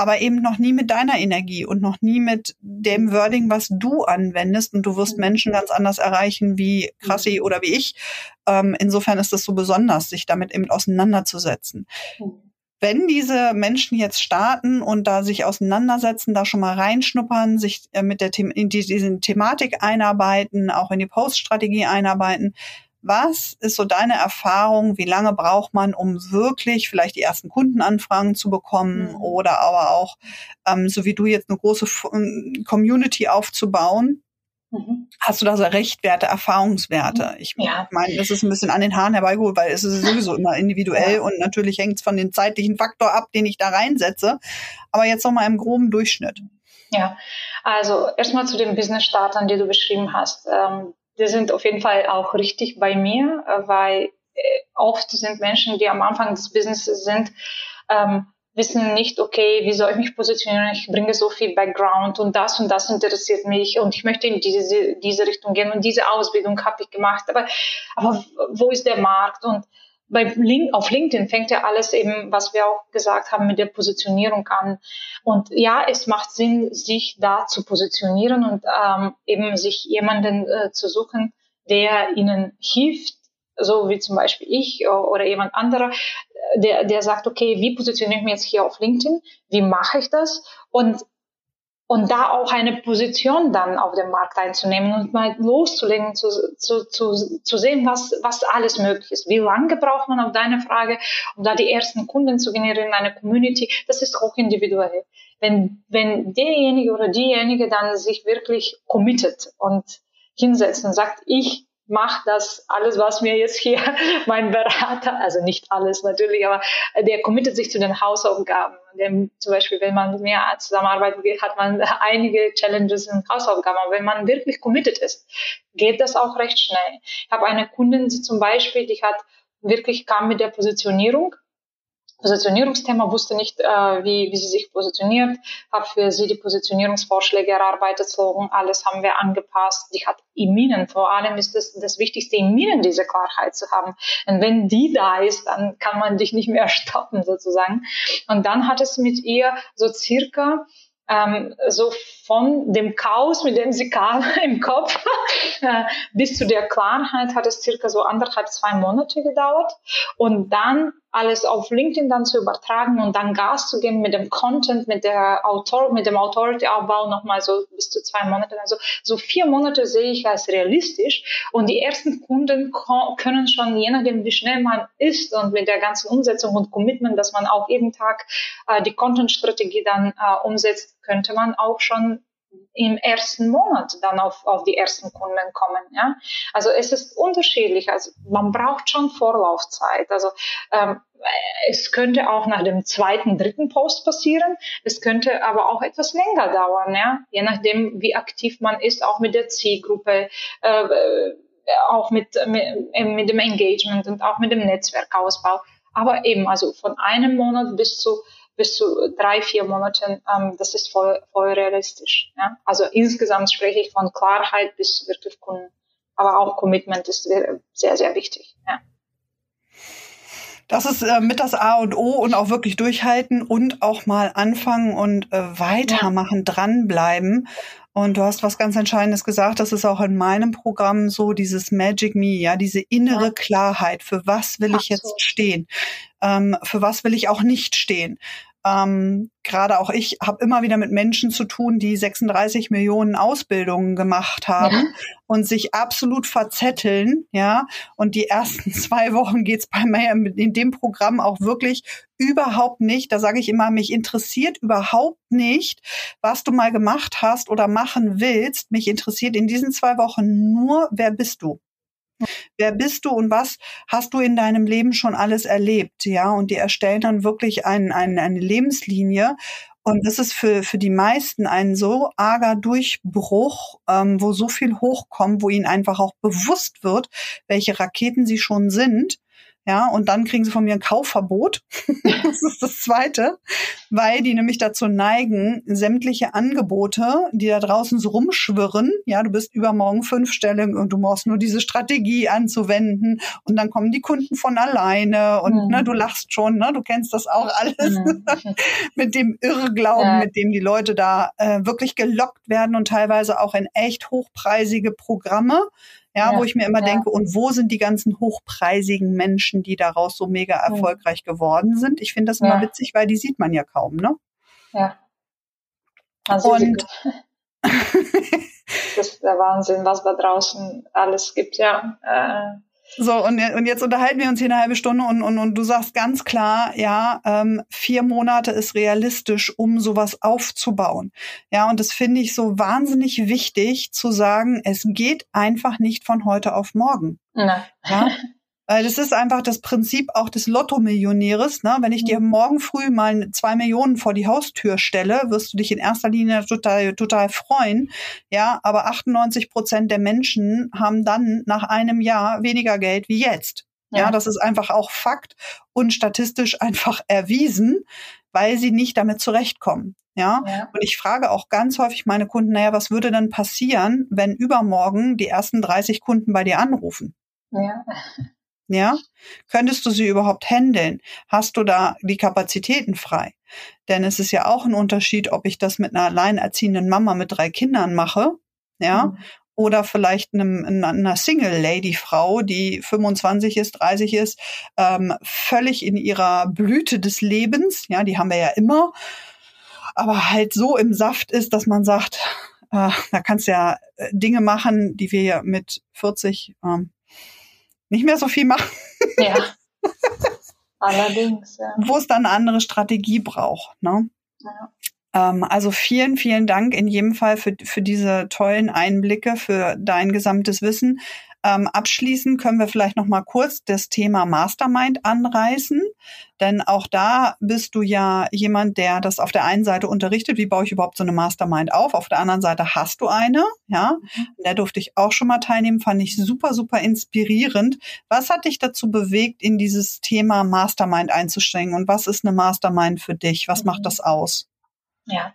Speaker 1: aber eben noch nie mit deiner Energie und noch nie mit dem Wording, was du anwendest. Und du wirst mhm. Menschen ganz anders erreichen wie Krassi mhm. oder wie ich. Ähm, insofern ist es so besonders, sich damit eben auseinanderzusetzen. Mhm. Wenn diese Menschen jetzt starten und da sich auseinandersetzen, da schon mal reinschnuppern, sich äh, mit der The in die, diese Thematik einarbeiten, auch in die Poststrategie einarbeiten, Was ist so deine Erfahrung? Wie lange braucht man, um wirklich vielleicht die ersten Kundenanfragen zu bekommen mhm. oder aber auch, ähm, so wie du jetzt eine große ähm, Community aufzubauen? Mhm. Hast du da so Rechtwerte, Erfahrungswerte? Ich ja. meine, das ist ein bisschen an den Haaren herbeigeholt, weil es ist sowieso immer individuell ja. und natürlich hängt es von dem zeitlichen Faktor ab, den ich da reinsetze. Aber jetzt nochmal im groben Durchschnitt.
Speaker 2: Ja, also erstmal zu den Business-Startern, die du beschrieben hast. Ähm, die sind auf jeden Fall auch richtig bei mir, äh, weil äh, oft sind Menschen, die am Anfang des Businesses sind, ähm, wissen nicht, okay, wie soll ich mich positionieren? Ich bringe so viel Background und das und das interessiert mich und ich möchte in diese, diese Richtung gehen und diese Ausbildung habe ich gemacht. Aber, aber wo ist der Markt? Und bei Link, auf LinkedIn fängt ja alles eben, was wir auch gesagt haben, mit der Positionierung an. Und ja, es macht Sinn, sich da zu positionieren und ähm, eben sich jemanden äh, zu suchen, der ihnen hilft, so wie zum Beispiel ich oder jemand anderer, der, der sagt, okay, wie positioniere ich mich jetzt hier auf LinkedIn? Wie mache ich das? Und und da auch eine Position dann auf dem Markt einzunehmen und mal loszulegen, zu, zu, zu, zu sehen, was, was alles möglich ist. Wie lange braucht man auf deine Frage, um da die ersten Kunden zu generieren in einer Community? Das ist auch individuell. Wenn, wenn derjenige oder diejenige dann sich wirklich committet und hinsetzt und sagt, ich macht das alles, was mir jetzt hier mein Berater, also nicht alles natürlich, aber der committet sich zu den Hausaufgaben. Dem, zum Beispiel, wenn man mit mir zusammenarbeitet, hat man einige Challenges und Hausaufgaben. Aber wenn man wirklich committed ist, geht das auch recht schnell. Ich habe eine Kundin zum Beispiel, die hat wirklich kam mit der Positionierung Positionierungsthema, wusste nicht, äh, wie, wie sie sich positioniert, habe für sie die Positionierungsvorschläge erarbeitet, so alles haben wir angepasst. Die hat im Minen, vor allem ist das das Wichtigste, im Minen diese Klarheit zu haben. Und wenn die da ist, dann kann man dich nicht mehr stoppen sozusagen. Und dann hat es mit ihr so circa ähm, so von dem Chaos, mit dem sie kam im Kopf, äh, bis zu der Klarheit hat es circa so anderthalb, zwei Monate gedauert. Und dann alles auf LinkedIn dann zu übertragen und dann Gas zu geben mit dem Content, mit der Autor, mit dem Authority-Aufbau nochmal so bis zu zwei Monate. Also so vier Monate sehe ich als realistisch und die ersten Kunden können schon, je nachdem wie schnell man ist und mit der ganzen Umsetzung und Commitment, dass man auch jeden Tag äh, die Content-Strategie dann äh, umsetzt, könnte man auch schon im ersten Monat dann auf, auf die ersten Kunden kommen. Ja? Also es ist unterschiedlich. Also man braucht schon Vorlaufzeit. Also ähm, es könnte auch nach dem zweiten, dritten Post passieren. Es könnte aber auch etwas länger dauern, ja? je nachdem, wie aktiv man ist, auch mit der Zielgruppe. Äh, auch mit, mit, mit dem Engagement und auch mit dem Netzwerkausbau. Aber eben, also von einem Monat bis zu bis zu drei, vier Monaten, ähm, das ist voll, voll realistisch. Ja? Also insgesamt spreche ich von Klarheit bis wirklich Kunden. Aber auch Commitment ist sehr, sehr wichtig. Ja.
Speaker 1: Das ist äh, mit das A und O und auch wirklich durchhalten und auch mal anfangen und äh, weitermachen, ja. dranbleiben. Und du hast was ganz Entscheidendes gesagt, das ist auch in meinem Programm so, dieses Magic Me, ja, diese innere ja. Klarheit, für was will Ach ich jetzt so. stehen, ähm, für was will ich auch nicht stehen. Ähm, Gerade auch ich habe immer wieder mit Menschen zu tun, die 36 Millionen Ausbildungen gemacht haben ja. und sich absolut verzetteln, ja. Und die ersten zwei Wochen geht's bei mir in dem Programm auch wirklich überhaupt nicht. Da sage ich immer, mich interessiert überhaupt nicht, was du mal gemacht hast oder machen willst. Mich interessiert in diesen zwei Wochen nur, wer bist du? Wer bist du und was hast du in deinem Leben schon alles erlebt? Ja, und die erstellen dann wirklich ein, ein, eine Lebenslinie. Und das ist für, für die meisten ein so arger Durchbruch, ähm, wo so viel hochkommt, wo ihnen einfach auch bewusst wird, welche Raketen sie schon sind ja, und dann kriegen sie von mir ein Kaufverbot. das ist das Zweite, weil die nämlich dazu neigen, sämtliche Angebote, die da draußen so rumschwirren, ja, du bist übermorgen fünfstellig und du brauchst nur diese Strategie anzuwenden und dann kommen die Kunden von alleine und mhm. ne, du lachst schon, ne, du kennst das auch alles mhm. mit dem Irrglauben, ja. mit dem die Leute da äh, wirklich gelockt werden und teilweise auch in echt hochpreisige Programme ja, ja, wo ich mir immer ja. denke, und wo sind die ganzen hochpreisigen Menschen, die daraus so mega erfolgreich geworden sind? Ich finde das immer witzig, weil die sieht man ja kaum, ne?
Speaker 2: Ja. Also und das ist der Wahnsinn, was da draußen alles gibt, ja. Äh,
Speaker 1: So, und, und jetzt unterhalten wir uns hier eine halbe Stunde und, und, und du sagst ganz klar, ja, ähm, vier Monate ist realistisch, um sowas aufzubauen. Ja, und das finde ich so wahnsinnig wichtig zu sagen, es geht einfach nicht von heute auf morgen.
Speaker 2: Nein.
Speaker 1: Ja, Weil das ist einfach das Prinzip auch des Lotto-Millionäres. Ne? Wenn ich dir mhm. morgen früh mal zwei Millionen vor die Haustür stelle, wirst du dich in erster Linie total, total freuen. Ja, aber 98 Prozent der Menschen haben dann nach einem Jahr weniger Geld wie jetzt. Ja. ja, das ist einfach auch Fakt und statistisch einfach erwiesen, weil sie nicht damit zurechtkommen. Ja? ja? Und ich frage auch ganz häufig meine Kunden, naja, was würde denn passieren, wenn übermorgen die ersten 30 Kunden bei dir anrufen?
Speaker 2: Ja.
Speaker 1: Ja? Könntest du sie überhaupt handeln? Hast du da die Kapazitäten frei? Denn es ist ja auch ein Unterschied, ob ich das mit einer alleinerziehenden Mama mit drei Kindern mache, ja, mhm. oder vielleicht einem, einer Single-Lady-Frau, die 25 ist, 30 ist, ähm, völlig in ihrer Blüte des Lebens, ja, die haben wir ja immer, aber halt so im Saft ist, dass man sagt, äh, da kannst du ja äh, Dinge machen, die wir mit 40 ähm, nicht mehr so viel machen.
Speaker 2: Ja. Allerdings, ja.
Speaker 1: Wo es dann eine andere Strategie braucht. Ne? Ja. Ähm, also vielen, vielen Dank in jedem Fall für, für diese tollen Einblicke, für dein gesamtes Wissen. Ähm, abschließend können wir vielleicht noch mal kurz das Thema Mastermind anreißen, denn auch da bist du ja jemand, der das auf der einen Seite unterrichtet, wie baue ich überhaupt so eine Mastermind auf, auf der anderen Seite hast du eine, ja, mhm. der durfte ich auch schon mal teilnehmen, fand ich super, super inspirierend. Was hat dich dazu bewegt, in dieses Thema Mastermind einzusteigen und was ist eine Mastermind für dich? Was macht mhm. das aus?
Speaker 2: Ja,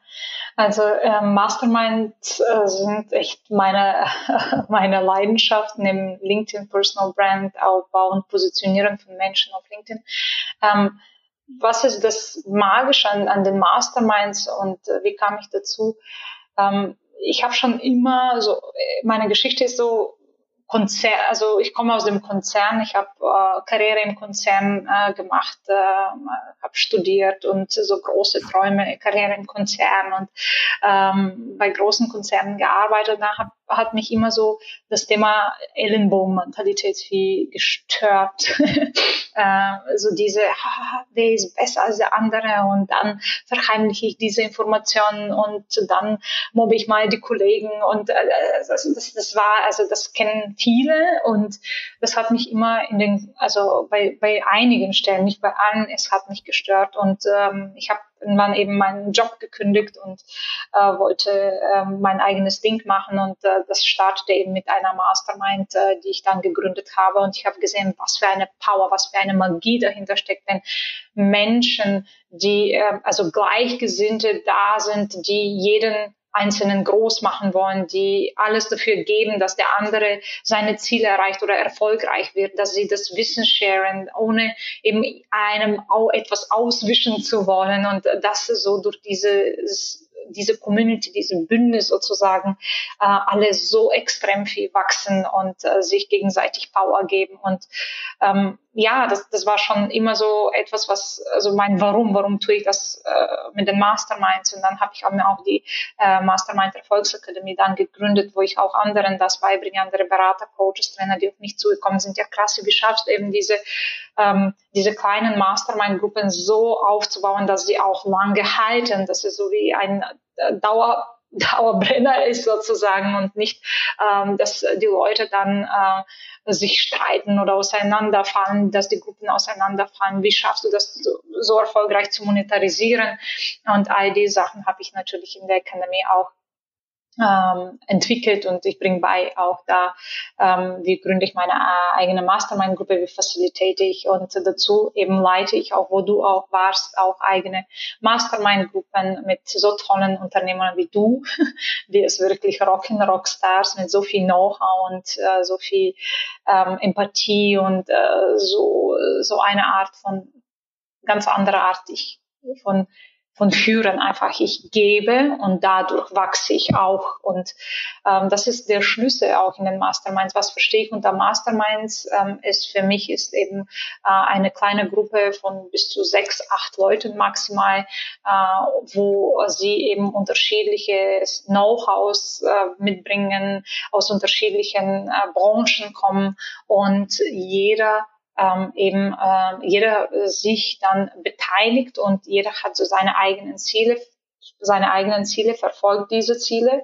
Speaker 2: also äh, Masterminds äh, sind echt meine, meine Leidenschaft neben LinkedIn Personal Brand Aufbau und Positionierung von Menschen auf LinkedIn. Ähm, was ist das Magische an, an den Masterminds und äh, wie kam ich dazu? Ähm, ich habe schon immer so, meine Geschichte ist so Konzern, also ich komme aus dem Konzern, ich habe äh, Karriere im Konzern äh, gemacht, äh, habe studiert und so große Träume, Karriere im Konzern und ähm, bei großen Konzernen gearbeitet. Da hab, hat mich immer so das Thema Ellenbogenmentalität wie gestört. äh, so diese, ha, der ist besser als der andere? Und dann verheimliche ich diese Informationen und dann mobbe ich mal die Kollegen. Und äh, das, das, das war, also das kennen viele. Und das hat mich immer in den, also bei, bei einigen Stellen, nicht bei allen, es hat mich gestört. Und ähm, ich habe irgendwann eben meinen Job gekündigt und äh, wollte äh, mein eigenes Ding machen und äh, das startete eben mit einer Mastermind, äh, die ich dann gegründet habe. Und ich habe gesehen, was für eine Power, was für eine Magie dahinter steckt, wenn Menschen, die äh, also Gleichgesinnte da sind, die jeden Einzelnen groß machen wollen, die alles dafür geben, dass der andere seine Ziele erreicht oder erfolgreich wird, dass sie das Wissen sharen, ohne eben einem auch etwas auswischen zu wollen und das so durch dieses diese Community, diese Bündnis sozusagen, äh, alle so extrem viel wachsen und äh, sich gegenseitig Power geben. Und ähm, ja, das, das war schon immer so etwas, was, also mein Warum, warum tue ich das äh, mit den Masterminds? Und dann habe ich auch auch die äh, Mastermind Erfolgsakademie dann gegründet, wo ich auch anderen das beibringe, andere Berater, Coaches, Trainer, die auf mich zugekommen sind. Ja, krass, wie schaffst du eben diese, ähm, diese kleinen Mastermind-Gruppen so aufzubauen, dass sie auch lange halten, dass es so wie ein äh, Dauer Dauerbrenner ist sozusagen und nicht, ähm, dass die Leute dann äh, sich streiten oder auseinanderfallen, dass die Gruppen auseinanderfallen. Wie schaffst du das so, so erfolgreich zu monetarisieren? Und all die Sachen habe ich natürlich in der Akademie auch ähm, entwickelt und ich bringe bei auch da, ähm, wie gründe ich meine äh, eigene Mastermind-Gruppe, wie facilitate ich und dazu eben leite ich auch, wo du auch warst, auch eigene Mastermind-Gruppen mit so tollen Unternehmern wie du, die es wirklich rocken, Rockstars mit so viel Know-how und äh, so viel ähm, Empathie und äh, so, so eine Art von, ganz andere Art ich, von von Führen einfach. Ich gebe und dadurch wachse ich auch. Und ähm, das ist der Schlüssel auch in den Masterminds. Was verstehe ich unter Masterminds? Ähm, ist für mich ist eben äh, eine kleine Gruppe von bis zu sechs, acht Leuten maximal, äh, wo sie eben unterschiedliche Know-hows äh, mitbringen, aus unterschiedlichen äh, Branchen kommen und jeder ähm, eben äh, jeder sich dann beteiligt und jeder hat so seine eigenen Ziele, seine eigenen Ziele, verfolgt diese Ziele,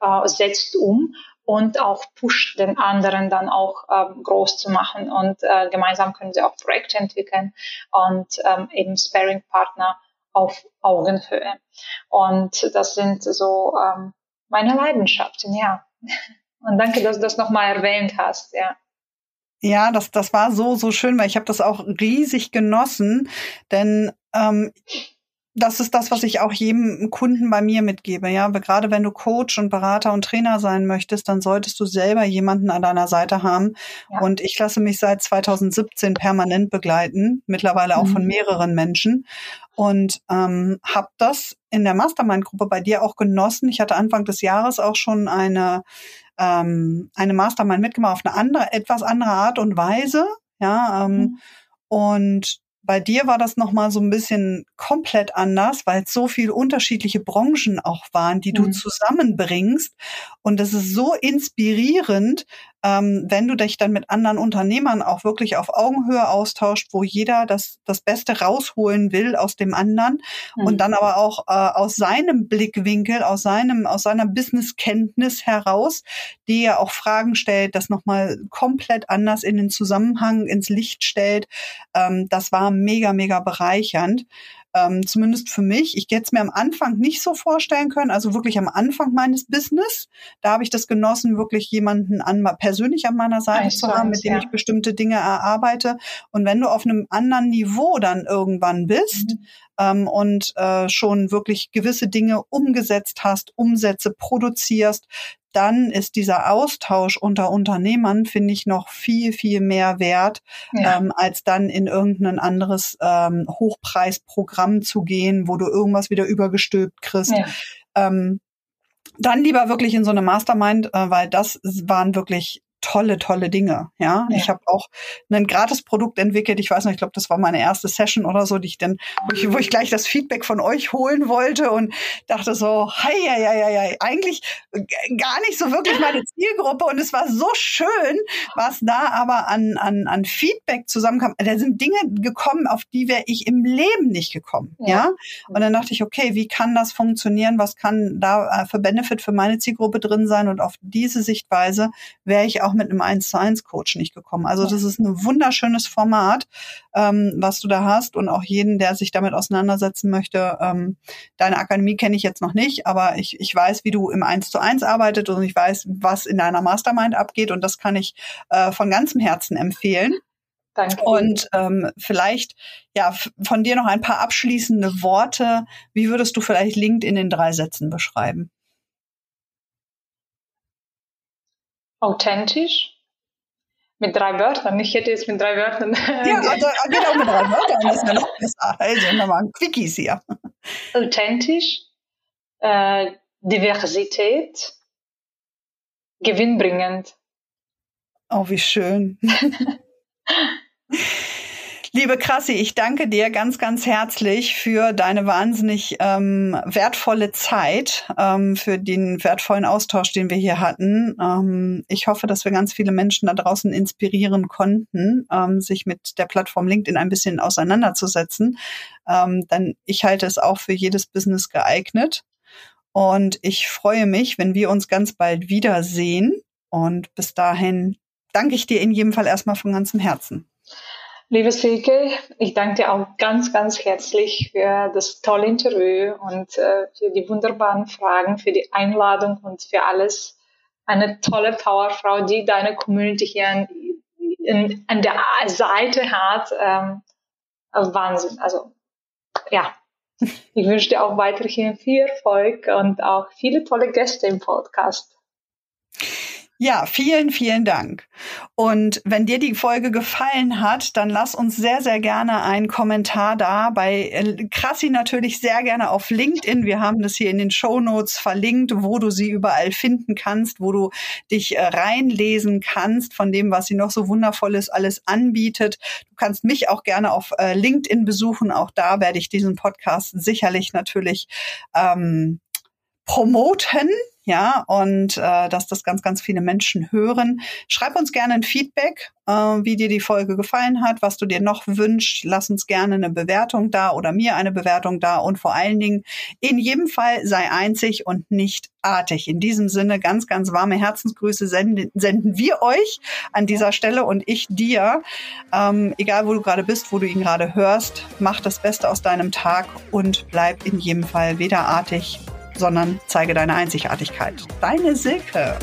Speaker 2: äh, setzt um und auch pusht den anderen dann auch ähm, groß zu machen und äh, gemeinsam können sie auch Projekte entwickeln und ähm, eben Sparing-Partner auf Augenhöhe. Und das sind so ähm, meine Leidenschaften, ja. Und danke, dass du das nochmal erwähnt hast, ja.
Speaker 1: Ja, das, das war so, so schön, weil ich habe das auch riesig genossen, denn ähm, das ist das, was ich auch jedem Kunden bei mir mitgebe. Ja, gerade wenn du Coach und Berater und Trainer sein möchtest, dann solltest du selber jemanden an deiner Seite haben. Ja. Und ich lasse mich seit 2017 permanent begleiten, mittlerweile auch mhm. von mehreren Menschen. Und ähm, habe das in der Mastermind-Gruppe bei dir auch genossen. Ich hatte Anfang des Jahres auch schon eine ähm, eine Mastermind mitgemacht auf eine andere, etwas andere Art und Weise. Ja, ähm, mhm. und bei dir war das nochmal so ein bisschen komplett anders, weil es so viele unterschiedliche Branchen auch waren, die mhm. du zusammenbringst. Und es ist so inspirierend, ähm, wenn du dich dann mit anderen Unternehmern auch wirklich auf Augenhöhe austauscht, wo jeder das, das Beste rausholen will aus dem anderen mhm. und dann aber auch äh, aus seinem Blickwinkel, aus seinem, aus seiner Businesskenntnis heraus, die ja auch Fragen stellt, das nochmal komplett anders in den Zusammenhang, ins Licht stellt. Ähm, das war mega, mega bereichernd ähm, zumindest für mich. Ich hätte es mir am Anfang nicht so vorstellen können, also wirklich am Anfang meines Business. Da habe ich das genossen, wirklich jemanden an, persönlich an meiner Seite zu haben, mit dem ja. ich bestimmte Dinge erarbeite. Und wenn du auf einem anderen Niveau dann irgendwann bist, mhm ähm, und äh, schon wirklich gewisse Dinge umgesetzt hast, Umsätze produzierst, dann ist dieser Austausch unter Unternehmern, finde ich, noch viel, viel mehr wert, ja. ähm, als dann in irgendein anderes ähm, Hochpreisprogramm zu gehen, wo du irgendwas wieder übergestülpt kriegst. Ja. Ähm, dann lieber wirklich in so eine Mastermind, äh, weil das waren wirklich tolle, tolle Dinge. Ja, ja. ich habe auch ein Gratis-Produkt entwickelt. Ich weiß noch, ich glaube, das war meine erste Session oder so, die ich dann, wo ich, wo ich gleich das Feedback von euch holen wollte und dachte so, hei, hei, hei, hei, eigentlich gar nicht so wirklich meine Zielgruppe und es war so schön, was da aber an, an, an Feedback zusammenkam. Da sind Dinge gekommen, auf die wäre ich im Leben nicht gekommen. Ja. ja. Und dann dachte ich, okay, wie kann das funktionieren? Was kann da äh, für Benefit für meine Zielgruppe drin sein? Und auf diese Sichtweise wäre ich auch mit einem 1 zu 1 Coach nicht gekommen. Also das ist ein wunderschönes Format, ähm, was du da hast und auch jeden, der sich damit auseinandersetzen möchte. Ähm, deine Akademie kenne ich jetzt noch nicht, aber ich, ich weiß, wie du im 1 zu 1 arbeitet und ich weiß, was in deiner Mastermind abgeht und das kann ich äh, von ganzem Herzen empfehlen. Danke. Und ähm, vielleicht ja von dir noch ein paar abschließende Worte. Wie würdest du vielleicht LinkedIn in drei Sätzen beschreiben?
Speaker 2: Authentisch. Mit drei Wörtern. Ich hätte jetzt mit drei Wörtern.
Speaker 1: Ja, also, auch mit drei Wörtern. Das ist ja noch besser. Also nochmal Quickies hier.
Speaker 2: Authentisch, äh, Diversität, gewinnbringend.
Speaker 1: Oh, wie schön. Liebe Krassi, ich danke dir ganz, ganz herzlich für deine wahnsinnig ähm, wertvolle Zeit, ähm, für den wertvollen Austausch, den wir hier hatten. Ähm, ich hoffe, dass wir ganz viele Menschen da draußen inspirieren konnten, ähm, sich mit der Plattform LinkedIn ein bisschen auseinanderzusetzen. Ähm, denn ich halte es auch für jedes Business geeignet. Und ich freue mich, wenn wir uns ganz bald wiedersehen. Und bis dahin danke ich dir in jedem Fall erstmal von ganzem Herzen.
Speaker 2: Liebe Silke, ich danke dir auch ganz, ganz herzlich für das tolle Interview und äh, für die wunderbaren Fragen, für die Einladung und für alles. Eine tolle Powerfrau, die deine Community hier an, in, an der Seite hat. Ähm, Wahnsinn. Also, ja. Ich wünsche dir auch weiterhin viel Erfolg und auch viele tolle Gäste im Podcast.
Speaker 1: Ja, vielen, vielen Dank. Und wenn dir die Folge gefallen hat, dann lass uns sehr, sehr gerne einen Kommentar da. Bei äh, Krassi natürlich sehr gerne auf LinkedIn. Wir haben das hier in den Show Notes verlinkt, wo du sie überall finden kannst, wo du dich äh, reinlesen kannst von dem, was sie noch so wundervolles alles anbietet. Du kannst mich auch gerne auf äh, LinkedIn besuchen. Auch da werde ich diesen Podcast sicherlich natürlich ähm, promoten ja, und äh, dass das ganz, ganz viele Menschen hören. Schreib uns gerne ein Feedback, äh, wie dir die Folge gefallen hat, was du dir noch wünschst. Lass uns gerne eine Bewertung da oder mir eine Bewertung da und vor allen Dingen in jedem Fall sei einzig und nicht artig. In diesem Sinne ganz, ganz warme Herzensgrüße senden, senden wir euch an dieser Stelle und ich dir. Ähm, egal, wo du gerade bist, wo du ihn gerade hörst, mach das Beste aus deinem Tag und bleib in jedem Fall weder artig sondern zeige deine Einzigartigkeit. Deine Silke.